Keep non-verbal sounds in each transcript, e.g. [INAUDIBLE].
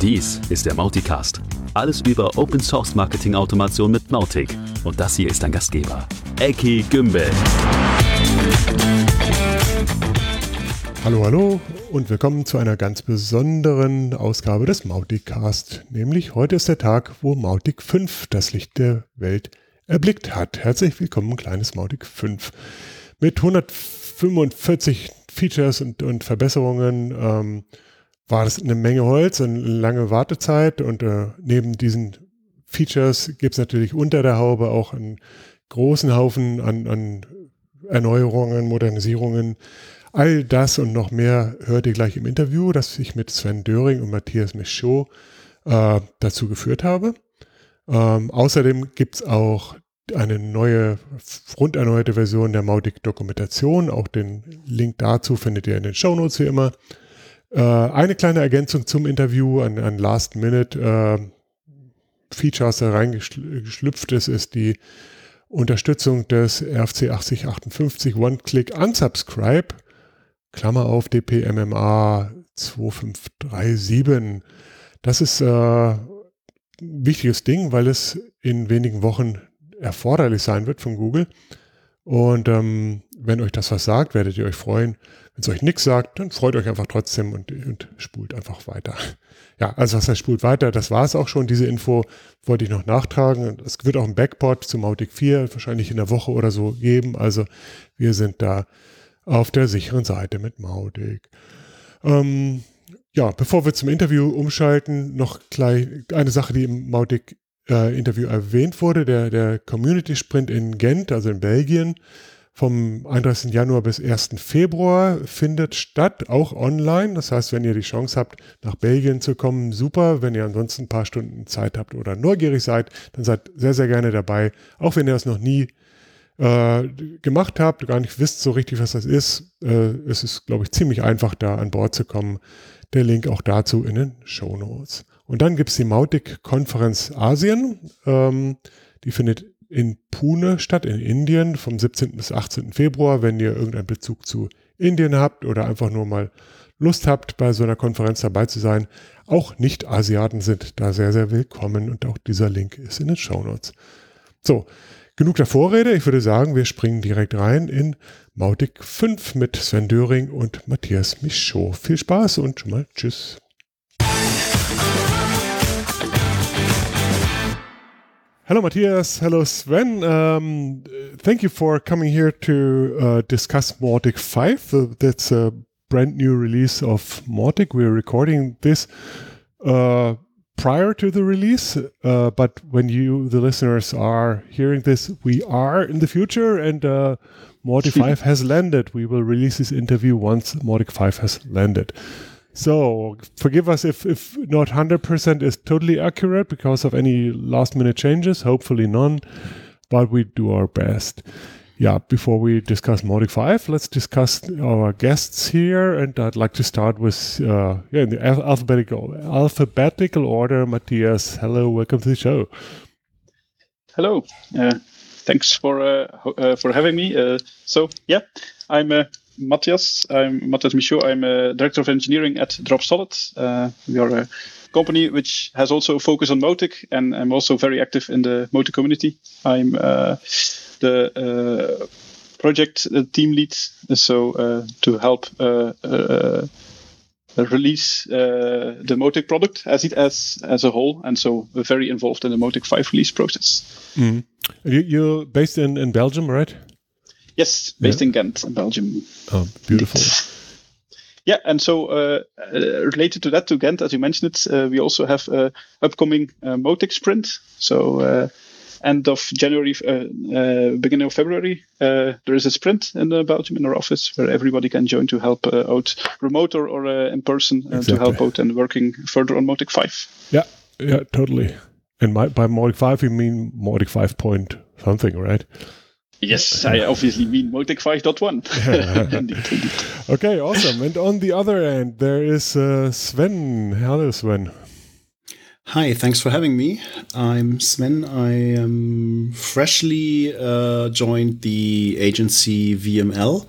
Dies ist der Mauticast. Alles über Open Source Marketing Automation mit Mautic. Und das hier ist dein Gastgeber, Eki Gümbel. Hallo, hallo und willkommen zu einer ganz besonderen Ausgabe des Mauticast. Nämlich heute ist der Tag, wo Mautic 5 das Licht der Welt erblickt hat. Herzlich willkommen, kleines Mautic 5. Mit 145 Features und, und Verbesserungen ähm, war das eine Menge Holz, eine lange Wartezeit und äh, neben diesen Features gibt es natürlich unter der Haube auch einen großen Haufen an, an Erneuerungen, Modernisierungen. All das und noch mehr hört ihr gleich im Interview, das ich mit Sven Döring und Matthias Michaud äh, dazu geführt habe. Ähm, außerdem gibt es auch eine neue, runderneuerte Version der Mautic-Dokumentation. Auch den Link dazu findet ihr in den Shownotes wie immer. Äh, eine kleine Ergänzung zum Interview an, an Last Minute äh, Features da reingeschlüpft ist, ist die Unterstützung des RFC 8058 One-Click Unsubscribe, Klammer auf DPMMA 2537. Das ist äh, ein wichtiges Ding, weil es in wenigen Wochen erforderlich sein wird von Google. Und ähm, wenn euch das was sagt, werdet ihr euch freuen. Wenn es euch nichts sagt, dann freut euch einfach trotzdem und, und spult einfach weiter. Ja, also was heißt spult weiter? Das war es auch schon. Diese Info wollte ich noch nachtragen. Es wird auch ein Backport zu Mautic 4 wahrscheinlich in der Woche oder so geben. Also wir sind da auf der sicheren Seite mit Mautic. Ähm, ja, bevor wir zum Interview umschalten, noch gleich eine Sache, die im Mautic äh, Interview erwähnt wurde, der, der Community Sprint in Gent, also in Belgien, vom 31. Januar bis 1. Februar findet statt, auch online. Das heißt, wenn ihr die Chance habt, nach Belgien zu kommen, super. Wenn ihr ansonsten ein paar Stunden Zeit habt oder neugierig seid, dann seid sehr, sehr gerne dabei. Auch wenn ihr das noch nie äh, gemacht habt, gar nicht wisst so richtig, was das ist. Äh, es ist, glaube ich, ziemlich einfach, da an Bord zu kommen. Der Link auch dazu in den Show Notes. Und dann gibt es die Mautic-Konferenz Asien. Ähm, die findet in Pune statt, in Indien, vom 17. bis 18. Februar. Wenn ihr irgendeinen Bezug zu Indien habt oder einfach nur mal Lust habt, bei so einer Konferenz dabei zu sein, auch Nicht-Asiaten sind da sehr, sehr willkommen und auch dieser Link ist in den Show Notes. So, genug der Vorrede. Ich würde sagen, wir springen direkt rein in Mautic 5 mit Sven Döring und Matthias Michaud. Viel Spaß und schon mal Tschüss. Hello, Mattias. Hello, Sven. Um, thank you for coming here to uh, discuss Mautic 5. Uh, that's a brand new release of Mautic. We're recording this uh, prior to the release, uh, but when you, the listeners, are hearing this, we are in the future and uh, Mautic [LAUGHS] 5 has landed. We will release this interview once Mautic 5 has landed. So forgive us if, if not 100% is totally accurate because of any last minute changes, hopefully none, but we do our best. Yeah, before we discuss Mautic 5, let's discuss our guests here. And I'd like to start with, uh, yeah, in the alphabetical, alphabetical order. Mattias, hello, welcome to the show. Hello. Uh, thanks for uh, uh for having me. Uh, so, yeah, I'm uh, Mattias. I'm Mattias Michaux. I'm a director of engineering at Dropsolid. Uh, we are a company which has also a focus on Mautic, and I'm also very active in the Mautic community. I'm uh, the uh, project uh, team lead, so uh, to help uh, release the Mautic product as it as as a whole, and so we're very involved in the Mautic 5 release process. Mm. You, you're based in, in Belgium, right? Yes, based yeah. in Ghent, in Belgium. Oh, beautiful. Yeah, and so uh, uh, related to that, to Ghent, as you mentioned it, uh, we also have uh, upcoming uh, Sprint. So uh, end of January, uh, beginning of February, there is a sprint in Belgium in our office where everybody can join to help out remote or, or in person exactly. to help out and working further on Mautic 5. Yeah, yeah, totally. And my, by Mautic 5, you mean Mautic 5 point something, right? Yes, I obviously mean Mautic 5.1. [LAUGHS] [LAUGHS] okay, awesome. And on the other end, there is uh, Sven. Hello, Sven. Hi, thanks for having me. I'm Sven. I am freshly uh, joined the agency VML.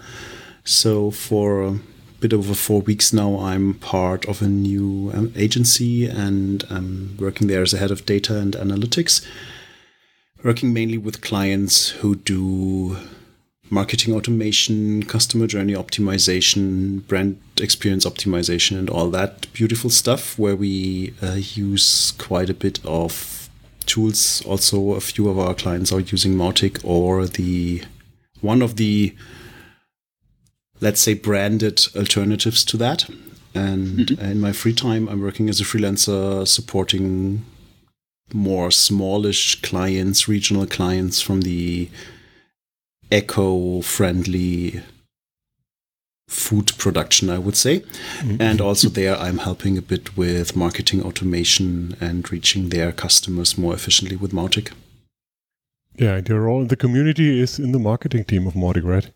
So for a bit over four weeks now, I'm part of a new um, agency and I'm working there as a head of data and analytics, working mainly with clients who do marketing automation, customer journey optimization, brand experience optimization, and all that beautiful stuff where we uh, use quite a bit of tools. Also, a few of our clients are using Mautic or the one of the let's say branded alternatives to that. And mm-hmm. in my free time, I'm working as a freelancer supporting more smallish clients, regional clients from the eco-friendly food production, I would say. Mm-hmm. And also there, I'm helping a bit with marketing automation and reaching their customers more efficiently with Mautic. Yeah, and your role in the community is in the marketing team of Mautic, right?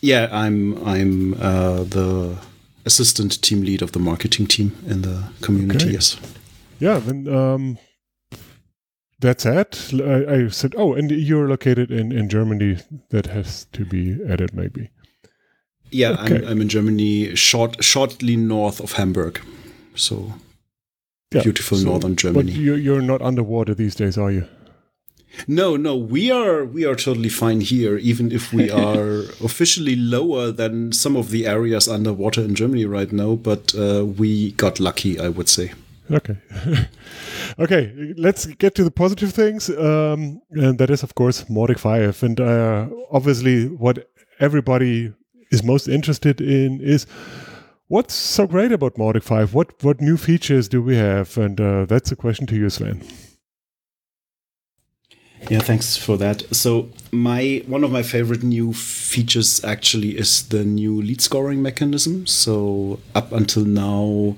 Yeah, I'm I'm uh, the assistant team lead of the marketing team in the community. Okay. Yes. Yeah, then um, that's it. I, I, said, oh, and you're located in in Germany. That has to be added, maybe. Yeah, okay. I'm, I'm in Germany, short shortly north of Hamburg. So yeah, beautiful so, northern Germany. But you're, you're not underwater these days, are you? No, no, we are we are totally fine here, even if we [LAUGHS] are officially lower than some of the areas underwater in Germany right now. But uh, we got lucky, I would say. Okay, [LAUGHS] okay. Let's get to the positive things, um, and that is, of course, Mautic Five, and uh, obviously, what everybody is most interested in is what's so great about Mautic Five. What what new features do we have? And uh, that's a question to you, Sven. Yeah, thanks for that. So my one of my favorite new features actually is the new lead scoring mechanism. So up until now,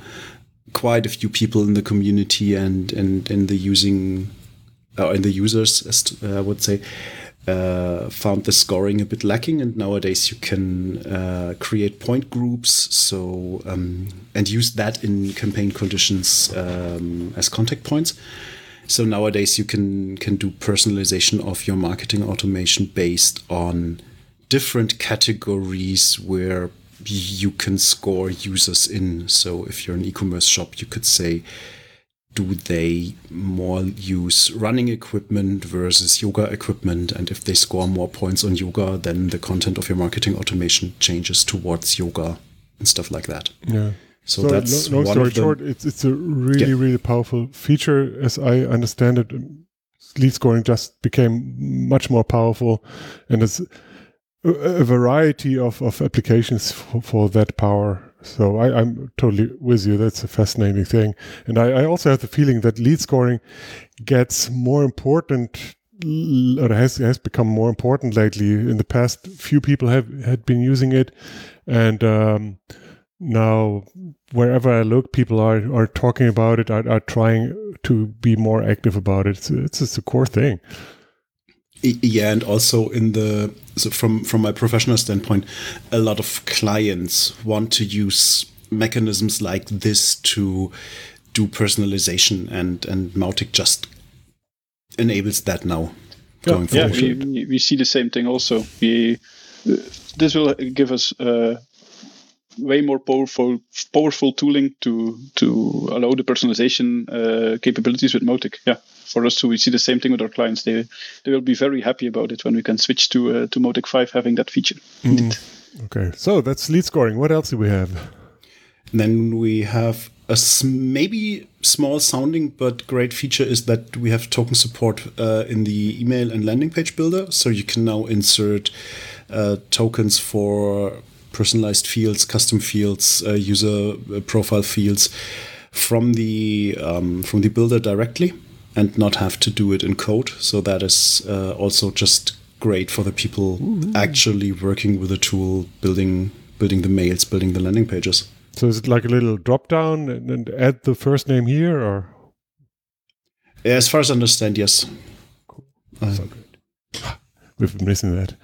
quite a few people in the community and and in the using uh, in the users, uh, I would say, uh, found the scoring a bit lacking. And nowadays you can uh, create point groups, so um, and use that in campaign conditions um, as contact points. So nowadays you can can do personalization of your marketing automation based on different categories where you can score users in. So if you're an e-commerce shop, you could say, do they more use running equipment versus yoga equipment? And if they score more points on yoga, then the content of your marketing automation changes towards yoga and stuff like that. Yeah. So, so that's long, story short, it's it's a really yeah. really powerful feature. As I understand it, lead scoring just became much more powerful, and it's a, variety of, of applications for, for that power. So I, am totally with you. That's a fascinating thing, and I, I also have the feeling that lead scoring gets more important or has has become more important lately. In the past, few people have had been using it, and um, now wherever I look, people are are talking about it, are, are trying to be more active about it. It's, it's a core thing. Yeah, and also in the so from from my professional standpoint, a lot of clients want to use mechanisms like this to do personalization, and and Mautic just enables that now. Yeah, going forward. yeah we, we see the same thing also. We this will give us uh, way more powerful powerful tooling to to allow the personalization uh, capabilities with Mautic. Yeah, for us too, we see the same thing with our clients. They they will be very happy about it when we can switch to uh, to Mautic Five having that feature. Mm. Okay, so that's lead scoring. What else do we have? And then we have a maybe small sounding but great feature is that we have token support uh, in the email and landing page builder. So you can now insert uh, tokens for personalized fields, custom fields, uh, user uh, profile fields from the um, from the builder directly, and not have to do it in code. So that is uh, also just great for the people Ooh. actually working with the tool, building building the mails, building the landing pages. So is it like a little drop down and, and add the first name here, or? As far as I understand, yes. Cool. Uh, so good. We've been missing that.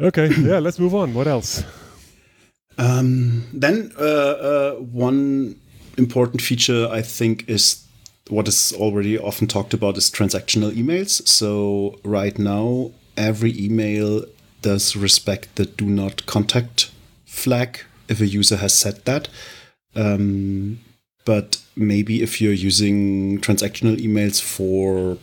Okay, yeah, let's move on. What else? Um, then uh, uh, one important feature I think is what is already often talked about is transactional emails. So right now, every email does respect the do not contact flag if a user has set that. Um, but maybe if you're using transactional emails for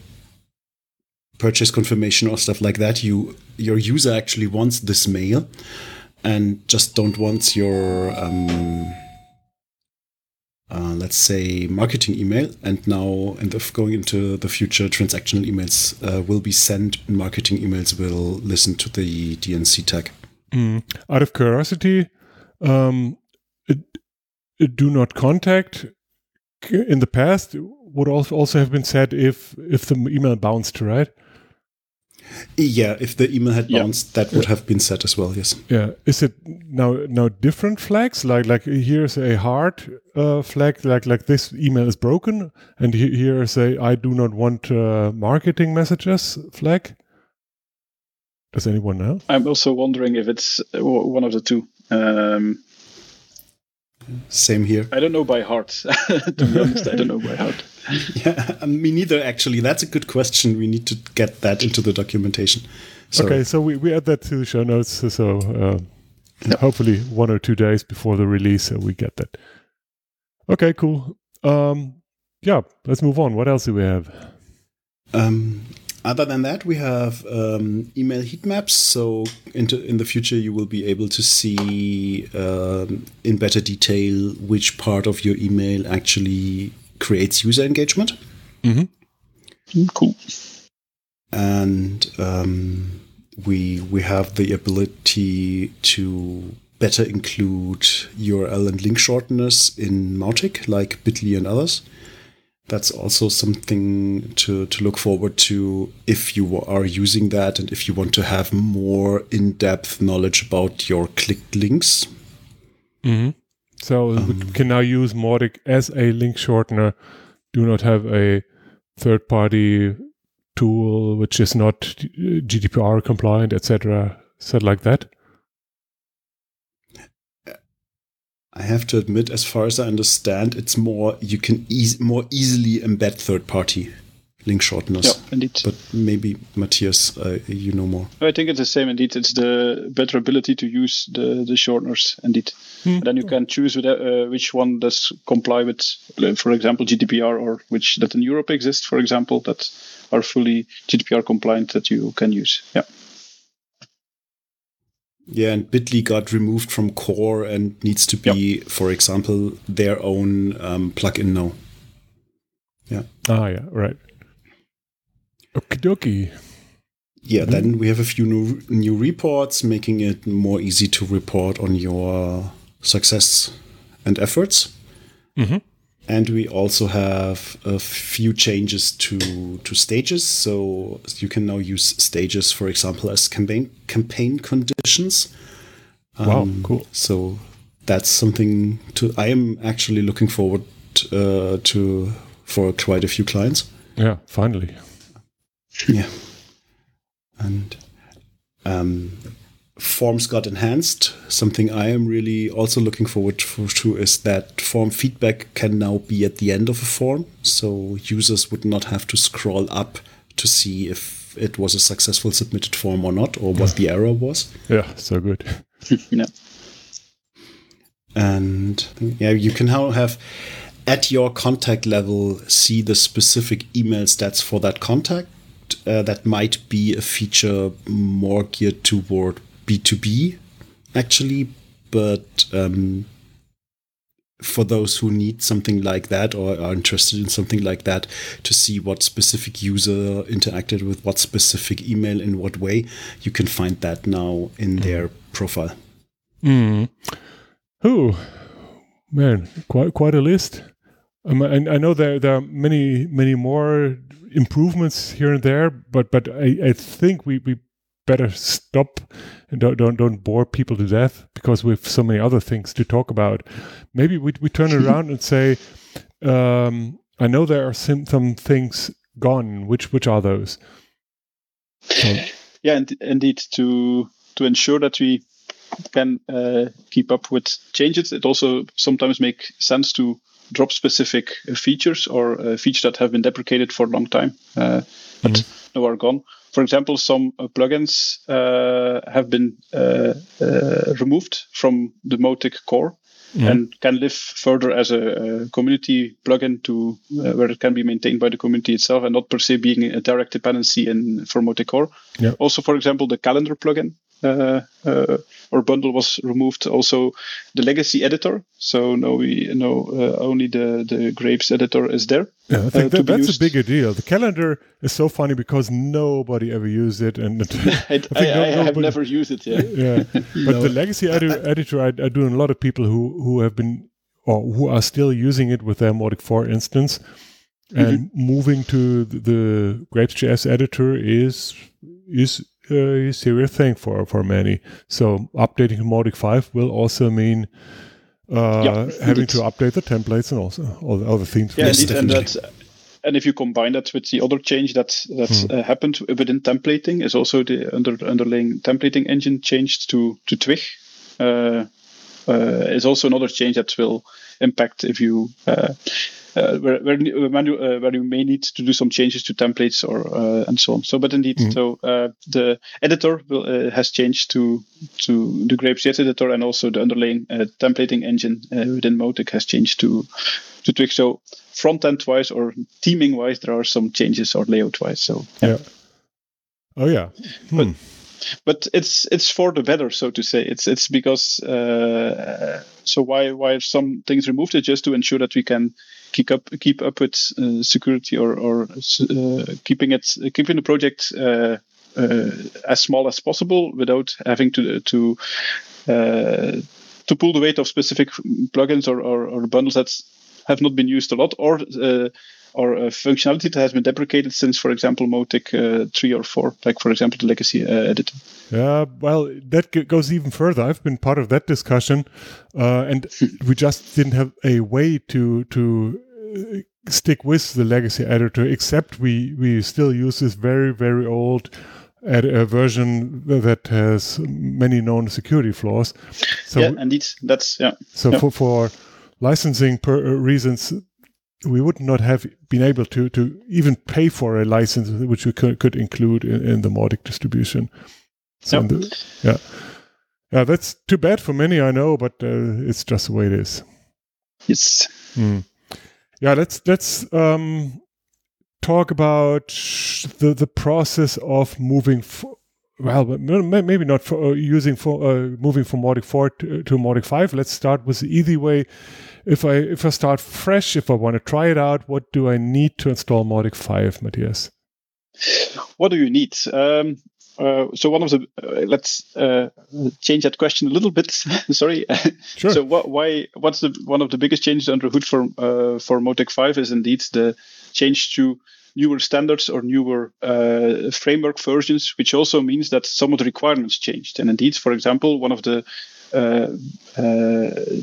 purchase confirmation or stuff like that, you your user actually wants this mail and just don't want your um, uh, let's say marketing email and now and if going into the future transactional emails uh, will be sent marketing emails will listen to the dnc tag Mm. Out of curiosity, um, it, it do not contact in the past would also also have been said if if the email bounced, right? Yeah if the email had Yeah. bounced that would have been set as well yes Yeah. Is it now now different flags? Like like here's a hard uh, flag, like like this email is broken, and he- here's a I do not want uh, marketing messages flag. Does anyone know? I'm also wondering if it's uh, one of the two. Um, same here I don't know by heart. [LAUGHS] to be honest, I don't know by heart. [LAUGHS] yeah me neither actually that's a good question we need to get that into the documentation so Okay, so we, we add that to the show notes. So, so uh, hopefully one or two days before the release, uh, we get that. Okay, cool. Um, yeah, let's move on. What else do we have? Um, other than that, we have um, email heat maps. So into in the future, you will be able to see um, in better detail which part of your email actually creates user engagement, Mm, Cool. and um, we we have the ability to better include URL and link shorteners in Mautic, like Bitly and others. That's also something to, to look forward to if you are using that and if you want to have more in depth knowledge about your clicked links. Mm-hmm. So we um, can now use Mautic as a link shortener. Do not have a third party tool which is not GDPR compliant, etc. Said like that. I have to admit, as far as I understand, it's more you can eas- more easily embed third party link shorteners. Yeah, indeed. But maybe Mattias, uh, you know more. I think it's the same indeed. It's the better ability to use the, the shorteners indeed. And then you can choose with, uh, which one does comply with, uh, for example, GDPR or which that in Europe exists, for example, that are fully GDPR compliant that you can use. Yeah. Yeah, and Bitly got removed from core and needs to be, for example, their own um, plugin now. Yeah. Ah, yeah, right. Okie dokie. Yeah, then we have a few new, new reports, making it more easy to report on your success and efforts. Mhm. And we also have a few changes to to stages. So you can now use stages, for example, as campaign campaign conditions. Wow, Um, cool. So that's something to. I am actually looking forward uh, to for quite a few clients. Yeah, finally. Yeah. And um, forms got enhanced. Something I am really also looking forward for, to is that form feedback can now be at the end of a form. So users would not have to scroll up to see if it was a successful submitted form or not, or what the error was. Yeah, so good. [LAUGHS] yeah. And yeah, you can now have at your contact level see the specific email stats for that contact. Uh, that might be a feature more geared toward B2B, actually. But um, for those who need something like that or are interested in something like that to see what specific user interacted with what specific email in what way, you can find that now in their profile. Mm. Ooh, man, quite quite a list. Um, and I know there there are many many more improvements here and there, but but I, I think we, we better stop and don't, don't don't bore people to death because we have so many other things to talk about. Maybe we we turn around and say, um, I know there are some, some things gone. Which which are those? Yeah, and, indeed. To to ensure that we can uh, keep up with changes, it also sometimes makes sense to drop specific features or uh, features that have been deprecated for a long time, uh, but mm-hmm. now are gone. For example, some uh, plugins uh, have been uh, removed from the Mautic core. Mm-hmm. and can live further as a, a community plugin to uh, where it can be maintained by the community itself and not per se being a direct dependency in for Mautic Core. Yeah. Also, for example, the calendar plugin uh, uh, or bundle was removed. Also, the legacy editor. So now we know uh, only the the Grapes editor is there. Yeah, I think that, that's used. a bigger deal. The calendar is so funny because nobody ever used it, and [LAUGHS] [LAUGHS] I, I, I, I have never used it. Yeah, [LAUGHS] yeah. But no. the legacy edi- editor, I, I do a lot of people who who have been or who are still using it with their Mautic 4 instance. And mm-hmm. moving to the Grapes.js editor is is a serious thing for for many. So updating to Mautic 5 will also mean uh, yeah, having to update the templates and also all the other things. Yeah, indeed, and that, and if you combine that with the other change that that hmm. uh, happened within templating, is also the under, underlying templating engine changed to to Twig. Uh, uh, is also another change that will impact if you uh, uh, where where, uh, where you may need to do some changes to templates or uh, and so on. So, but indeed, mm-hmm. so the editor will, has changed to to the Grapes.js editor, and also the underlying templating engine within Mautic has changed to to Twig. So, front end wise or theming wise, there are some changes or layout wise. So, yeah. yeah. Oh yeah. Hmm. But, but it's it's for the better, so to say. It's it's because uh, so why why are some things removed? It's just to ensure that we can keep up keep up with uh, security or or uh, keeping it keeping the project uh, uh, as small as possible without having to to to pull the weight of specific plugins or, or, or bundles that have not been used a lot or or a functionality that has been deprecated since, for example, Mautic uh, 3 or 4, like, for example, the legacy uh, editor. Yeah, well, that g- goes even further. I've been part of that discussion, uh, and [LAUGHS] we just didn't have a way to to stick with the legacy editor, except we, we still use this very, very old ed- a version that has many known security flaws. So, yeah, indeed. That's, yeah. So yeah. for, for licensing per, reasons, we would not have been able to to even pay for a license which we could, could include in, in the Mautic distribution. So yep. the, yeah, yeah, that's too bad for many, I know, but uh, it's just the way it is. Yes. Mm. Yeah, let's let's um, talk about the the process of moving. well, maybe not for uh, using for uh, moving from Mautic 4 to, to Mautic 5. Let's start with the easy way if I if I start fresh, if I want to try it out, what do I need to install Mautic 5, Mattias? What do you need? Um, uh, so one of the uh, let's uh, change that question a little bit. [LAUGHS] Sorry. [LAUGHS] Sure. so what, why? What's the one of the biggest changes under hood for uh, for Mautic 5 is indeed the change to newer standards or newer uh, framework versions, which also means that some of the requirements changed. And indeed, for example, one of the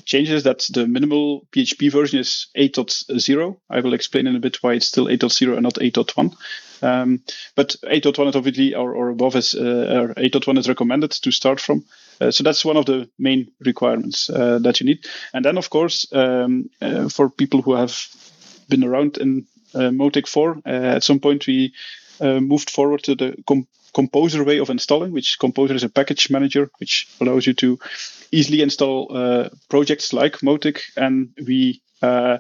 changes that the minimal PHP version is 8.0. I will explain in a bit why it's still 8.0 and not 8.1. Um, but 8.1 is obviously or, or above is uh, 8.1 is recommended to start from. Uh, so that's one of the main requirements uh, that you need. And then, of course, um, uh, for people who have been around in uh, Mautic 4, at some point we moved forward to the com- Composer way of installing, which Composer is a package manager which allows you to easily install uh, projects like Mautic, and we uh,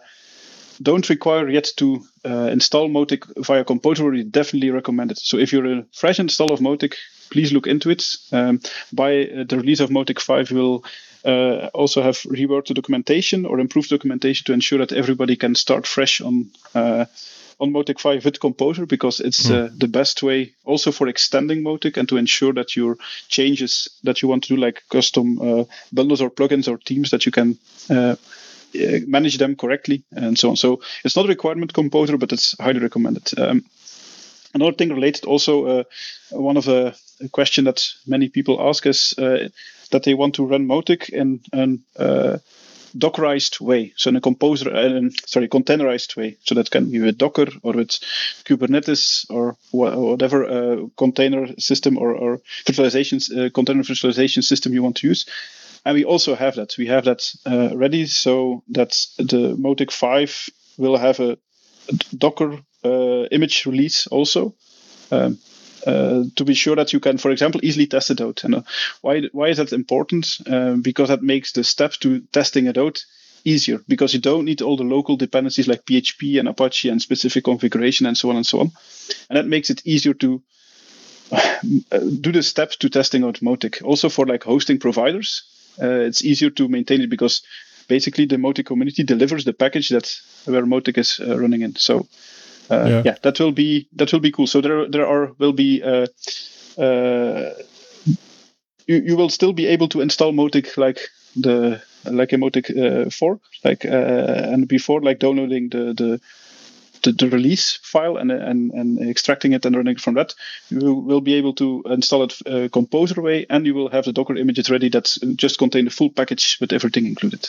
don't require yet to uh, install Mautic via Composer. We definitely recommend it. So if you're a fresh install of Mautic, please look into it. Um, by uh, the release of Mautic 5, we'll uh, also have reworked the documentation or improved documentation to ensure that everybody can start fresh on uh, on Mautic 5 with Composer because it's mm. uh, the best way also for extending Mautic and to ensure that your changes that you want to do, like custom uh, bundles or plugins or themes, that you can uh, uh, manage them correctly and so on. So it's not a requirement Composer, but it's highly recommended. Um, another thing related also, uh, one of the question that many people ask is uh, that they want to run Mautic in an Dockerized way, so in a composer, uh, sorry, containerized way. So that can be with Docker or with Kubernetes or wh- whatever uh, container system or, or virtualization uh, container virtualization system you want to use. and we also have that. We have that uh, ready so that the Mautic 5 will have a, a Docker uh, image release also. Um, uh, to be sure that you can, for example, easily test it out. And uh, why why is that important? Um, because that makes the step to testing it out easier because you don't need all the local dependencies like PHP and Apache and specific configuration and so on and so on. And that makes it easier to do the steps to testing out Mautic. Also for like hosting providers, uh, it's easier to maintain it because basically the Mautic community delivers the package that where Mautic is uh, running in. So uh, yeah. yeah. that will be that will be cool. So there there are will be uh, uh, you, you will still be able to install Mautic like the like Emotic uh, 4, like uh, and before like downloading the the the, the, release file and, and, and extracting it and running from that, you will, will be able to install it uh, composer way, and you will have the Docker images ready that just contain the full package with everything included.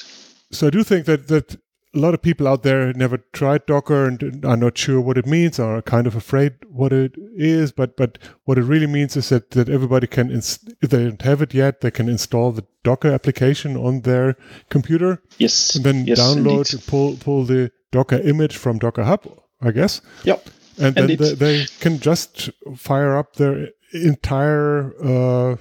So I do think that that a lot of people out there never tried Docker and are not sure what it means, or are kind of afraid what it is. But but what it really means is that that everybody can, if they don't have it yet, they can install the Docker application on their computer. Yes. And then yes, download, indeed. pull pull the Docker image from Docker Hub, I guess. Yep. And then they, they, can just fire up their entire uh,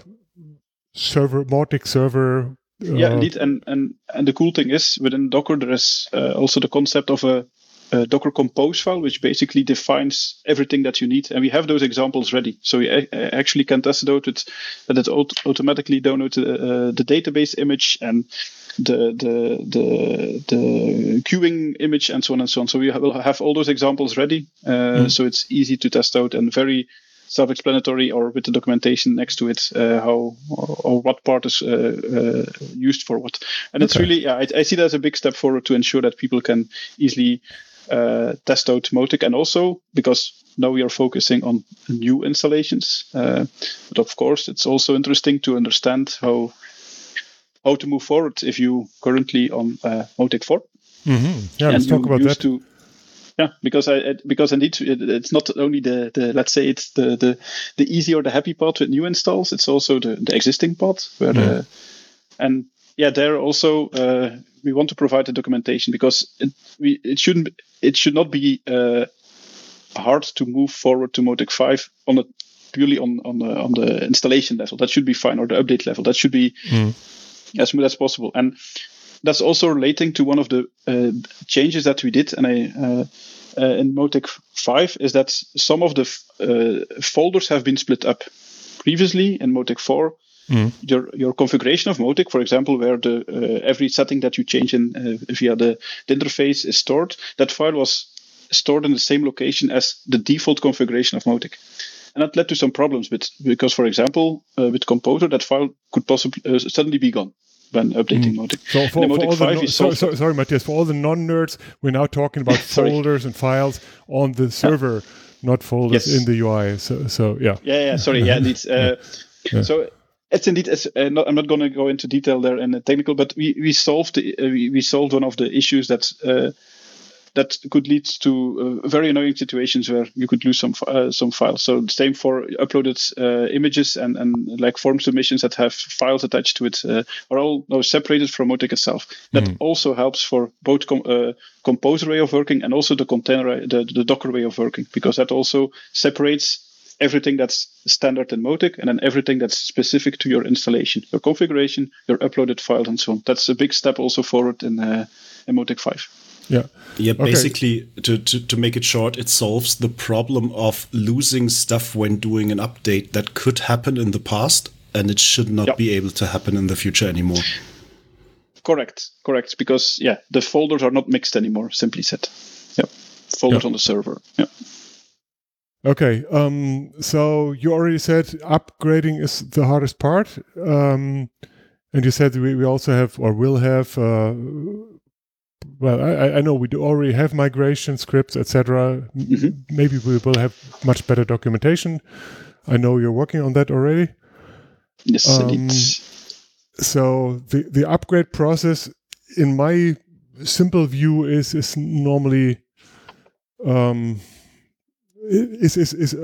server, Mautic server yeah, indeed. And, and and the cool thing is within Docker there is uh, also the concept of a, Docker Compose file, which basically defines everything that you need. And we have those examples ready, so you a- actually can test it out with that it aut- automatically downloads the, uh, the database image and the the the the queuing image and so on and so on. So we will have all those examples ready, uh, mm. so it's easy to test out and very self-explanatory or with the documentation next to it uh, how or, or, what part is uh, uh, used for what and okay. it's really yeah I, I, see that as a big step forward to ensure that people can easily uh, test out Mautic and also because now we are focusing on new installations uh, but of course it's also interesting to understand how how to move forward if you currently on uh, Mautic 4 mm-hmm. yeah let's talk about that to, yeah, because I because indeed it's not only the, the let's say it's the, the the easy or the happy part with new installs. It's also the, the existing part where mm. the and yeah there also uh, we want to provide the documentation because it we it shouldn't it should not be uh, hard to move forward to Mautic five on a purely on on the, on the installation level. That should be fine or the update level. That should be mm. as smooth as possible and that's also relating to one of the uh, changes that we did and I, uh, uh, in Mautic 5 is that some of the uh, folders have been split up. Previously in Mautic 4, mm. your your configuration of Mautic, for example, where the uh, every setting that you change in uh, via the, the interface is stored, that file was stored in the same location as the default configuration of Mautic and that led to some problems with because for example uh, with composer that file could possibly uh, suddenly be gone when updating mm. Mautic. So for, for all the no, so, so, sorry, Mattias, for all the non-nerds, we're now talking about [LAUGHS] folders and files on the server, yeah. not folders yes. in the UI. So, so yeah. Yeah, yeah. Sorry, yeah. It's, [LAUGHS] uh, yeah. So it's indeed. It's, uh, not, I'm not going to go into detail there in the technical, but we we solved the, uh, we, we solved one of the issues that uh, that could lead to uh, very annoying situations where you could lose some uh, some files. So the same for uploaded uh, images and, and like form submissions that have files attached to it uh, are all now separated from Mautic itself. That mm. also helps for both com- uh, composer way of working and also the container the, the Docker way of working because that also separates everything that's standard in Mautic and then everything that's specific to your installation, your configuration, your uploaded files, and so on. That's a big step also forward in, uh, in Mautic 5. Yeah. Yeah, okay. basically, to, to, to make it short, it solves the problem of losing stuff when doing an update that could happen in the past and it should not be able to happen in the future anymore. Correct, correct. Because, yeah, the folders are not mixed anymore, simply said. Yeah, folders on the server. Yeah. Okay, um, so you already said upgrading is the hardest part. Um, and you said we, we also have or will have uh, well, I, I know we do already have migration scripts, etc. Mm-hmm. Maybe we will have much better documentation. I know you're working on that already. Yes, um, So the the upgrade process, in my simple view, is is normally um, is, is, is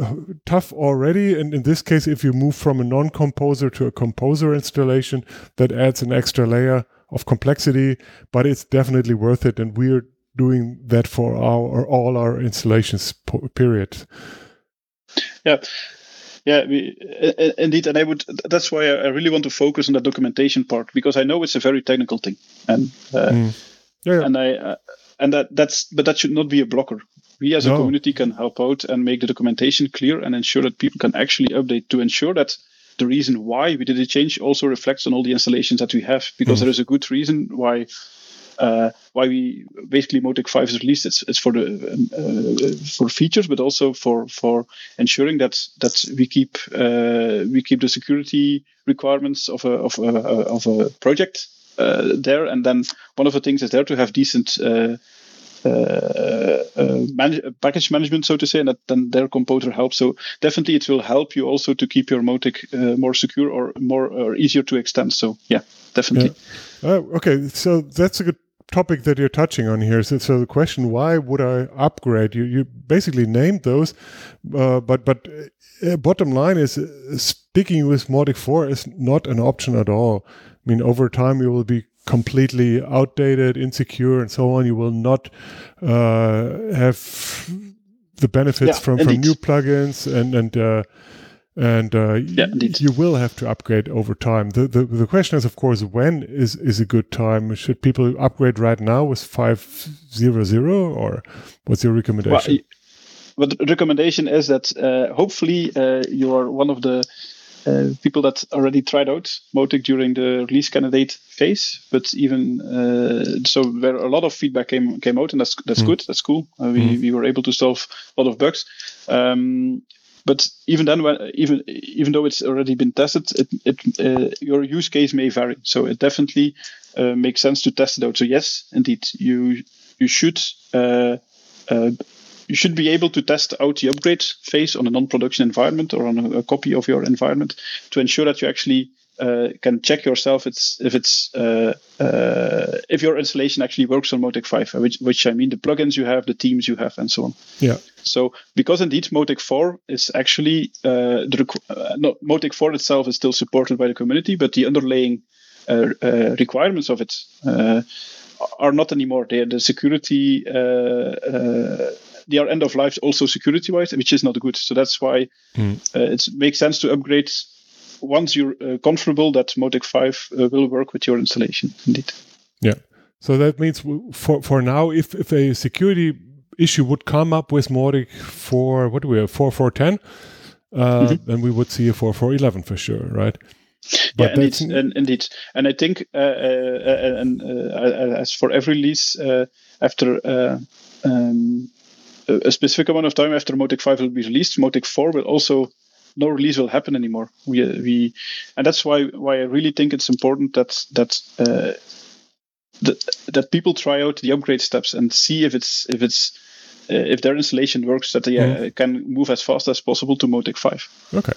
tough already. And in this case, if you move from a non-composer to a composer installation, that adds an extra layer of complexity, but it's definitely worth it. And we're doing that for our all our installations period. Yeah. Yeah, we, indeed, and I would. That's why I really want to focus on the documentation part because I know it's a very technical thing, and uh, mm. yeah, yeah, and I uh, and that that's but that should not be a blocker. We as no. a community can help out and make the documentation clear and ensure that people can actually update to ensure that the reason why we did the change also reflects on all the installations that we have because mm. there is a good reason why uh, why we basically Mautic 5 is released. It's, it's for the uh, for features, but also for for ensuring that that we keep uh, we keep the security requirements of a of a, of a project uh, there. And then one of the things is there to have decent. Uh, uh, uh, manage, package management, so to say, and that then their composer helps. So definitely, it will help you also to keep your Mautic uh, more secure or more or easier to extend. So yeah, definitely. Yeah. okay, so that's a good topic that you're touching on here. So, so the question, why would I upgrade? You you basically named those, uh, but but uh, bottom line is uh, sticking with Mautic 4 is not an option at all. I mean, over time you will be completely outdated, insecure, and so on. You will not uh, have the benefits yeah, from, from new plugins and and uh, and uh, yeah, you will have to upgrade over time. The, the the question is, of course, when is is a good time? Should people upgrade right now with five zero zero, or what's your recommendation? Well, the recommendation is that uh, hopefully uh, you are one of the people that already tried out Mautic during the release candidate phase, but even uh, so, where a lot of feedback came came out, and that's that's mm. good, that's cool. Uh, we mm. we were able to solve a lot of bugs. Um, but even then, when, even even though it's already been tested, it, it uh, your use case may vary. So it definitely uh, makes sense to test it out. So yes, indeed, you you should uh, uh you should be able to test out the upgrade phase on a non-production environment or on a, a copy of your environment to ensure that you actually uh, can check yourself it's, if it's uh, uh, if your installation actually works on Mautic 5, which, which I mean the plugins you have, the themes you have, and so on. Yeah. So because indeed Mautic 4 is actually uh, the uh, no, Mautic 4 itself is still supported by the community, but the underlying uh, requirements of it are not anymore. They, the security they are end of life also security wise, which is not good. So that's why mm. it makes sense to upgrade once you're uh, comfortable that Mautic 5 uh, will work with your installation, indeed. Yeah. So that means for, for now, if, if a security issue would come up with Mautic for, what do we have, 4410, uh, mm-hmm. then we would see a four 4411 for sure, right? But yeah, indeed, and, indeed, and I think, uh, uh, uh and as for every release, after um, a specific amount of time after Mautic 5 will be released, Mautic 4 will also no release will happen anymore. We we, and that's why why I really think it's important that that. Uh, that, that people try out the upgrade steps and see if it's if it's uh, if their installation works that they uh, mm. can move as fast as possible to Mautic 5. Okay.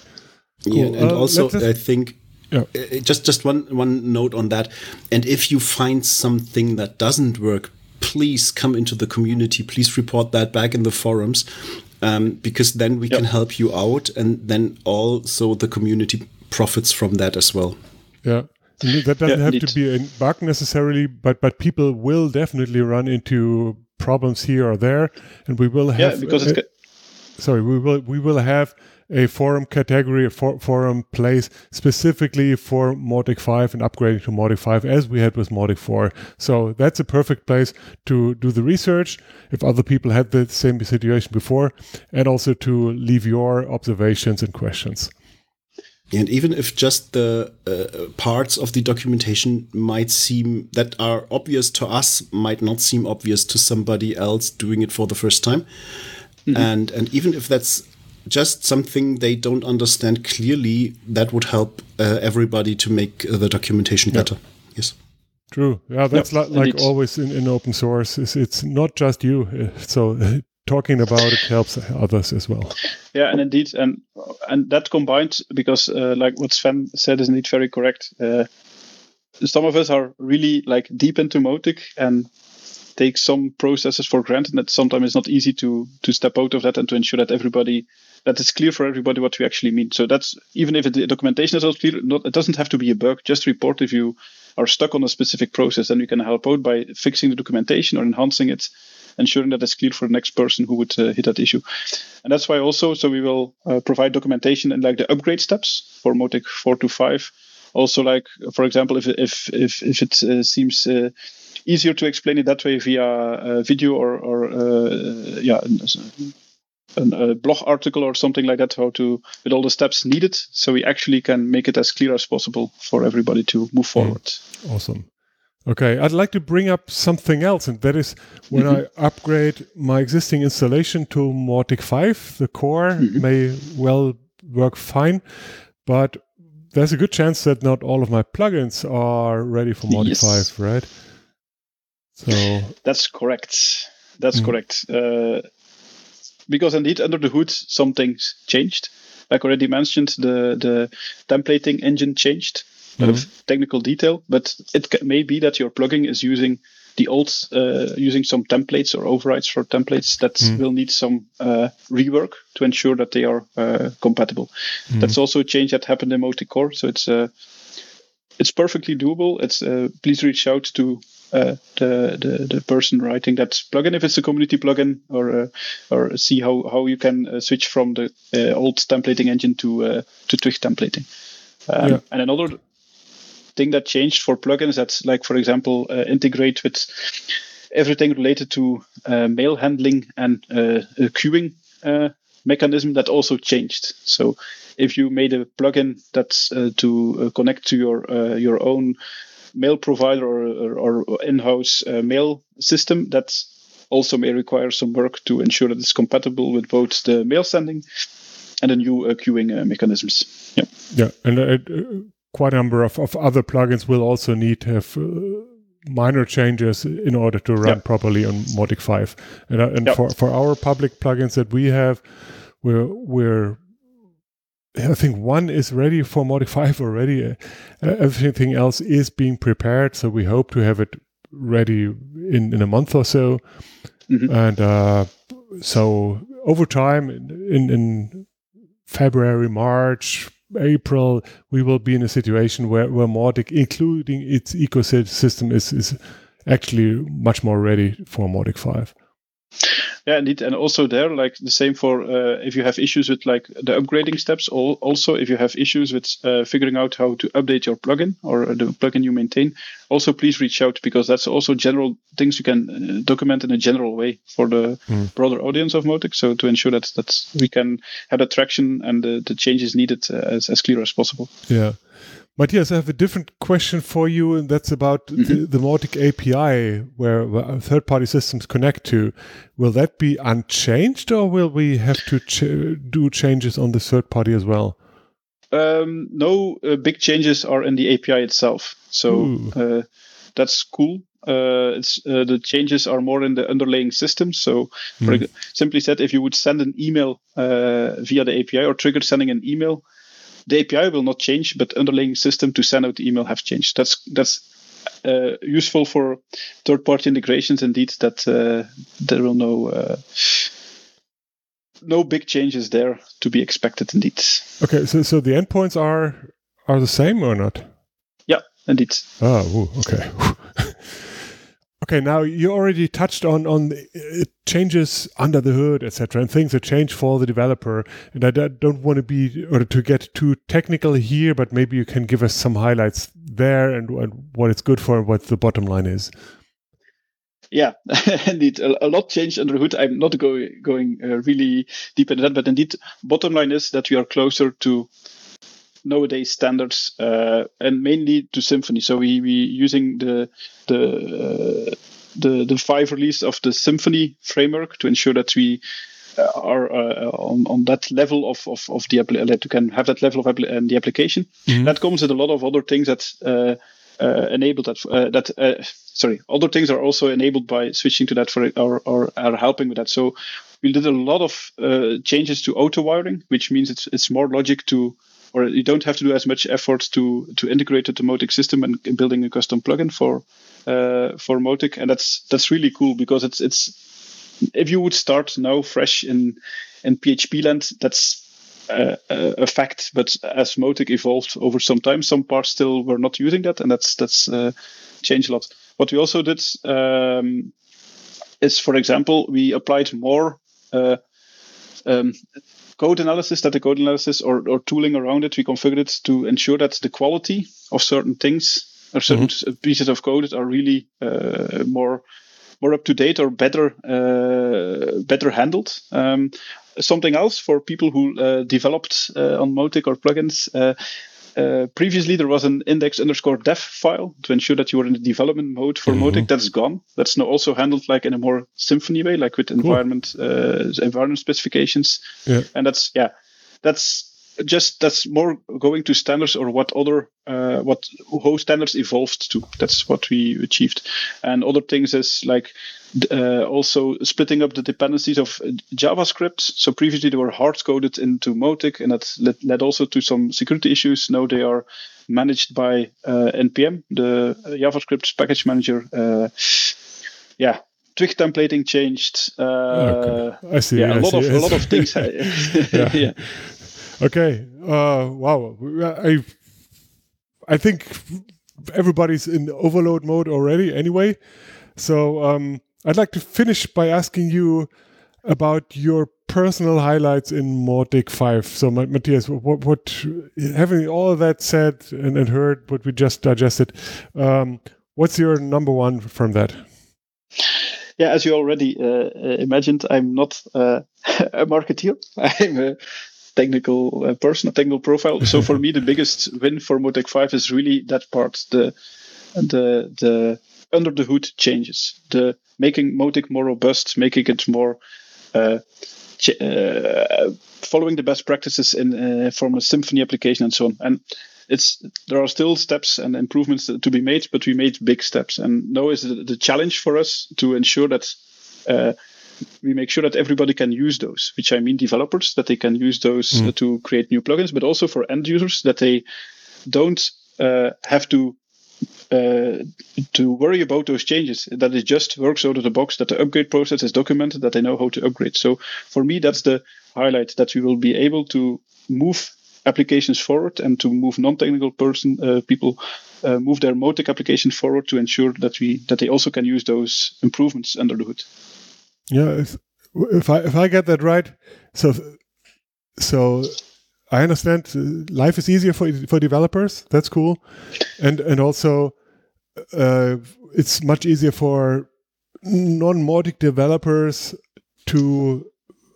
Cool. Yeah, and uh, also I think yeah. Uh, just just one one note on that. And if you find something that doesn't work, please come into the community. Please report that back in the forums um, because then we yep. can help you out, and then also the community profits from that as well. Yeah. That doesn't yeah, have to be a bug necessarily, but but people will definitely run into problems here or there, and we will have. Yeah, because uh, it's. Sorry, we will we will have a forum category, a for, forum place specifically for Mautic 5 and upgrading to Mautic 5 as we had with Mautic 4. So that's a perfect place to do the research if other people had the same situation before and also to leave your observations and questions. And even if just the uh, parts of the documentation might seem that are obvious to us, might not seem obvious to somebody else doing it for the first time. Mm -hmm. And and even if that's just something they don't understand clearly, that would help uh, everybody to make uh, the documentation better. Yes. True. Yeah, that's yep, li- like always in, in open source. It's, it's not just you. [LAUGHS] So uh, [LAUGHS] talking about it helps others as well. Yeah, and indeed, and and that combined because uh, like what Sven said is indeed very correct. Uh, some of us are really like deep into Mautic and take some processes for granted. That sometimes it's not easy to to step out of that and to ensure that everybody that it's clear for everybody what we actually mean. So that's even if the documentation is not clear, not, it doesn't have to be a bug. Just report if you are stuck on a specific process, then you can help out by fixing the documentation or enhancing it, ensuring that it's clear for the next person who would uh, hit that issue. And that's why also, so we will uh, provide documentation and like the upgrade steps for Mautic 4 to 5. Also, like for example, if if if if it uh, seems uh, easier to explain it that way via video or or uh, yeah a blog article or something like that, how to with all the steps needed, so we actually can make it as clear as possible for everybody to move hmm. forward. Awesome. Okay, I'd like to bring up something else, and that is when mm -hmm. I upgrade my existing installation to Mautic 5, the core mm -hmm. may well work fine, but there's a good chance that not all of my plugins are ready for Mautic yes. 5, right? So that's correct. That's mm. correct. Uh, because indeed under the hood some things changed. Like already mentioned, the the templating engine changed. Mm-hmm. of technical detail, but it may be that your plugin is using the old uh, using some templates or overrides for templates that mm. will need some uh, rework to ensure that they are uh, compatible. Mm. That's also a change that happened in Mautic Core, so it's uh, it's perfectly doable. It's uh, please reach out to uh, the, the, the person writing that plugin if it's a community plugin, or uh, or see how how you can uh, switch from the uh, old templating engine to uh, to Twig templating. Um, yeah. And another thing that changed for plugins that's like for example integrate with everything related to mail handling and queuing mechanism that also changed. So if you made a plugin that's uh, to uh, connect to your uh, your own mail provider or, or, or in-house uh, mail system, that also may require some work to ensure that it's compatible with both the mail sending and the new uh, queuing uh, mechanisms. Yeah, yeah, and quite a number of, of other plugins will also need to have minor changes in order to run yep. properly on Mautic 5. And, uh, and yep. for, for our public plugins that we have, we're, we're I think one is ready for Mautic 5 already. Uh, everything else is being prepared, so we hope to have it ready in, in a month or so. Mm-hmm. And uh, so over time, in, in February, March, April, we will be in a situation where, where Mautic, including its ecosystem, is, is actually much more ready for Mautic 5. Yeah, indeed, and also there, like the same for uh, if you have issues with like the upgrading steps. Also, if you have issues with uh, figuring out how to update your plugin or the plugin you maintain, also please reach out because that's also general things you can uh, document in a general way for the mm. broader audience of Mautic. So to ensure that that we can have the traction and the, the changes needed uh, as as clear as possible. Yeah. Mattias, I have a different question for you, and that's about mm-hmm. the, the Mautic API, where, where third-party systems connect to. Will that be unchanged, or will we have to ch- do changes on the third party as well? Um, no uh, big changes are in the API itself, so uh, that's cool. Uh, it's uh, the changes are more in the underlying system. So, mm. simply said, if you would send an email uh, via the API or trigger sending an email, the API will not change, but underlying system to send out the email have changed. That's that's uh, useful for third-party integrations. Indeed, that uh, there will no uh, no big changes there to be expected. Indeed. Okay, so so the endpoints are are the same or not? Yeah, indeed. Oh, ooh, okay. [LAUGHS] Okay, now you already touched on on uh, changes under the hood, etc., and things that change for the developer. And I don't want to be or to get too technical here, but maybe you can give us some highlights there and, and what it's good for and what the bottom line is. Yeah, [LAUGHS] indeed, a, lot changed under the hood. I'm not going going uh, really deep into that, but indeed, bottom line is that we are closer to nowadays standards uh, and mainly to Symfony. So we we using the the uh, the the five release of the Symfony framework to ensure that we uh, are uh, on, on that level of, of, of the that you can have that level of the application. Mm-hmm. That comes with a lot of other things that uh, uh, enable that that sorry other things are also enabled by switching to that for or, or are helping with that. So we did a lot of changes to auto wiring, which means it's it's more logic to or you don't have to do as much effort to to integrate the Mautic system and building a custom plugin for uh, for Mautic, and that's that's really cool because it's it's if you would start now fresh in in PHP land, that's uh, a fact. But as Mautic evolved over some time, some parts still were not using that, and that's that's uh, changed a lot. What we also did um, is, for example, we applied more uh, code analysis, that the code analysis, or, or tooling around it. We configured it to ensure that the quality of certain things or certain mm-hmm. pieces of code are really uh, more more up to date or better uh, better handled. Um, something else for people who uh, developed uh, on Mautic or plugins. Uh, uh, previously, there was an index underscore dev file to ensure that you were in the development mode for mm-hmm. Mautic. That's gone. That's now also handled like in a more Symfony way, like with environment cool. environment specifications. Yeah. And that's yeah, that's just that's more going to standards or what other uh, what how standards evolved to. That's what we achieved, and other things is like uh, also splitting up the dependencies of JavaScript. So previously they were hard coded into Mautic, and that led, led, also to some security issues. Now they are managed by uh, npm, the JavaScript package manager. Uh, yeah, Twig templating changed. Uh, okay. I see. Yeah, a lot see. of a lot of [LAUGHS] things. yeah. [LAUGHS] yeah. Okay. Uh, wow. I I think everybody's in overload mode already. Anyway, so um, I'd like to finish by asking you about your personal highlights in Mautic 5. So, Mattias, what, what having all that said and, and heard what we just digested, um, what's your number one from that? Yeah, as you already uh, imagined, I'm not uh, [LAUGHS] a marketeer. [LAUGHS] I'm a technical uh, person, a technical profile. So for [LAUGHS] me, the biggest win for Mautic 5 is really that part, the the the under the hood changes, the making Mautic more robust, making it more uh, ch- uh, following the best practices in uh, from a Symfony application and so on. And it's there are still steps and improvements to be made, but we made big steps. And now is the, the challenge for us to ensure that uh, we make sure that everybody can use those, which I mean developers, that they can use those mm. to create new plugins, but also for end users that they don't uh, have to uh, to worry about those changes. That it just works out of the box. That the upgrade process is documented. That they know how to upgrade. So for me, that's the highlight. That we will be able to move applications forward and to move non-technical person uh, people uh, move their Mautic application forward to ensure that we that they also can use those improvements under the hood. Yeah, if, if I if I get that right, so so I understand uh, life is easier for for developers. That's cool, and and also uh, it's much easier for non-Mautic developers to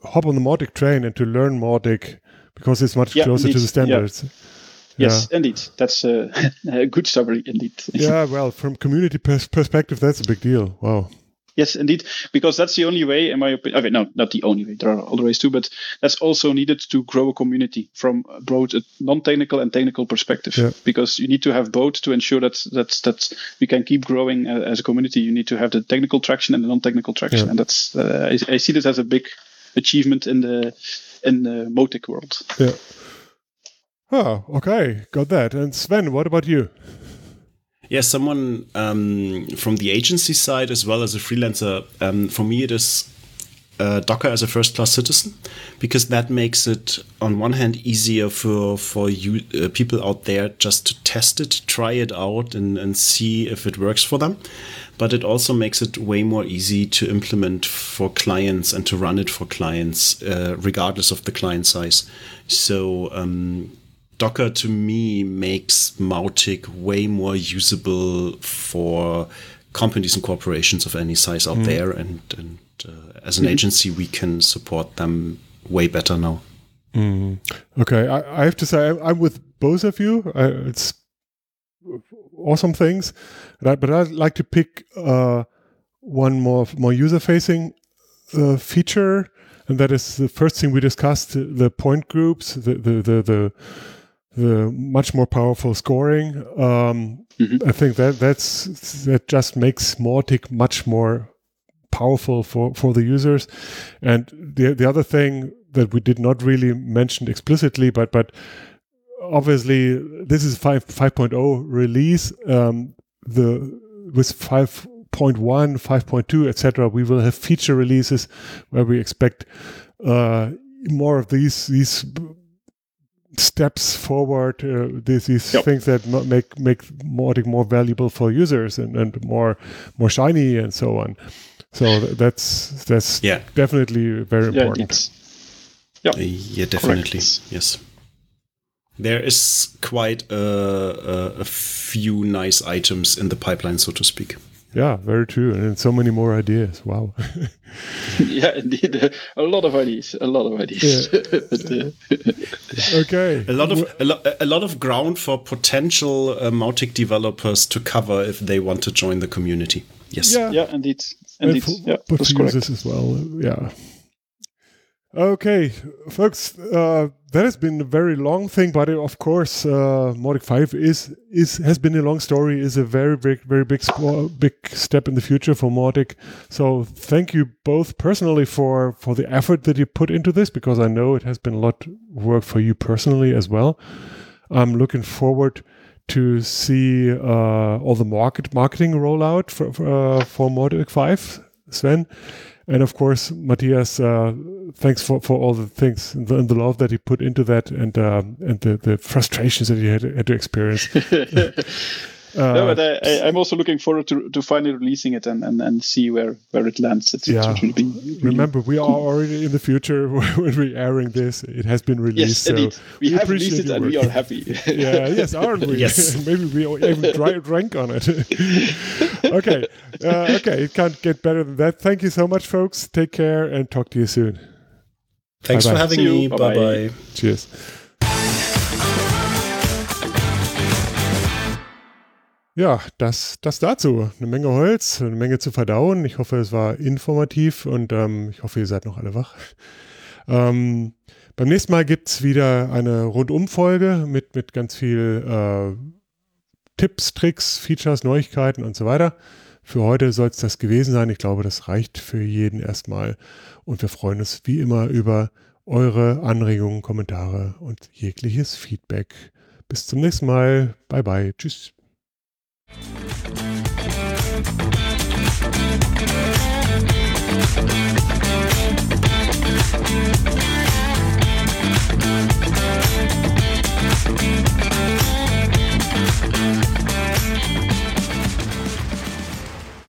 hop on the Mautic train and to learn Mautic because it's much yeah, closer indeed. to the standards. Yeah. Yes, indeed. That's a, [LAUGHS] a, good summary, indeed. yeah, well, from community pers perspective, that's a big deal. Wow. Yes, indeed, because that's the only way, in my opinion. I mean, no, not the only way. There are other ways too, but that's also needed to grow a community from both a non-technical and technical perspective. Yeah. Because you need to have both to ensure that that that we can keep growing uh, as a community. You need to have the technical traction and the non-technical traction, yeah. and that's uh, I, I, see this as a big achievement in the in the Mautic world. Yeah. Oh, okay, got that. And Sven, what about you? Yeah, someone um, from the agency side as well as a freelancer. Um, for me, it is uh, Docker as a first class citizen because that makes it, on one hand, easier for for you uh, people out there just to test it, try it out, and, and see if it works for them. But it also makes it way more easy to implement for clients and to run it for clients, uh, regardless of the client size. So um, Docker to me makes Mautic way more usable for companies and corporations of any size out mm. there, and and uh, as an mm. agency we can support them way better now. Mm. Okay, I, I, have to say I'm with both of you. I, it's awesome things, but, I, but I'd like to pick uh, one more more user facing uh, feature, and that is the first thing we discussed: the point groups, the the the, the the much more powerful scoring. Um, mm-hmm. I think that that's that just makes Mautic much more powerful for for the users. And the the other thing that we did not really mention explicitly, but but obviously this is 5 5.0 release. Um, the with 5.1, 5.2, etc., we will have feature releases where we expect uh, more of these these steps forward, uh, these, these Yep. things that make make Mautic more valuable for users and, and more more shiny and so on. So that's that's Yeah. definitely very Yeah, important. indeed. Uh, Yeah, definitely. Correct. Yes. There is quite a, a, a few nice items in the pipeline, so to speak. Yeah, very true. And so many more ideas. Wow. [LAUGHS] yeah, indeed. Uh, a lot of ideas. A lot of ideas. [LAUGHS] but, uh, [LAUGHS] okay. A lot of a, lo- a lot of ground for potential uh, Mautic developers to cover if they want to join the community. Yes. Yeah. yeah, indeed. And Indeed. for, yeah, but that's for correct. users as well. Yeah. Okay, folks, uh, that has been a very long thing, but of course, uh, Mautic Five is is has been a long story. is a very big, very big, big step in the future for Mautic. So, thank you both personally for for the effort that you put into this, because I know it has been a lot of work for you personally as well. I'm looking forward to see uh, all the market marketing rollout for for, uh, for Mautic Five, Sven, and of course Mattias. Uh, thanks for, for all the things and the, and the love that he put into that, and um, and the, the frustrations that he had, had to experience. [LAUGHS] Uh, no, but I, I, I'm also looking forward to, to finally releasing it and, and, and see where, where it lands. It's, Yeah. it will be really- Remember, we are already in the future [LAUGHS] when we're airing this. It has been released. Yes, so indeed. We, have released it your and we are happy. [LAUGHS] yeah, yes, aren't we? Yes. Maybe we even dry, drank on it. Okay, [LAUGHS] uh, okay, it can't get better than that. Thank you so much, folks. Take care and talk to you soon. Thanks Bye-bye. for having See me. Bye-bye. Bye bye. Cheers. Ja, das, das dazu. Eine Menge Holz, eine Menge zu verdauen. Ich hoffe, es war informativ und ähm, ich hoffe, ihr seid noch alle wach. Ähm, beim nächsten Mal gibt es wieder eine Rundumfolge mit, mit ganz viel äh, Tipps, Tricks, Features, Neuigkeiten und so weiter. Für heute soll es das gewesen sein. Ich glaube, das reicht für jeden erstmal. Und wir freuen uns wie immer über eure Anregungen, Kommentare und jegliches Feedback. Bis zum nächsten Mal. Bye bye. Tschüss. Thank you. Thank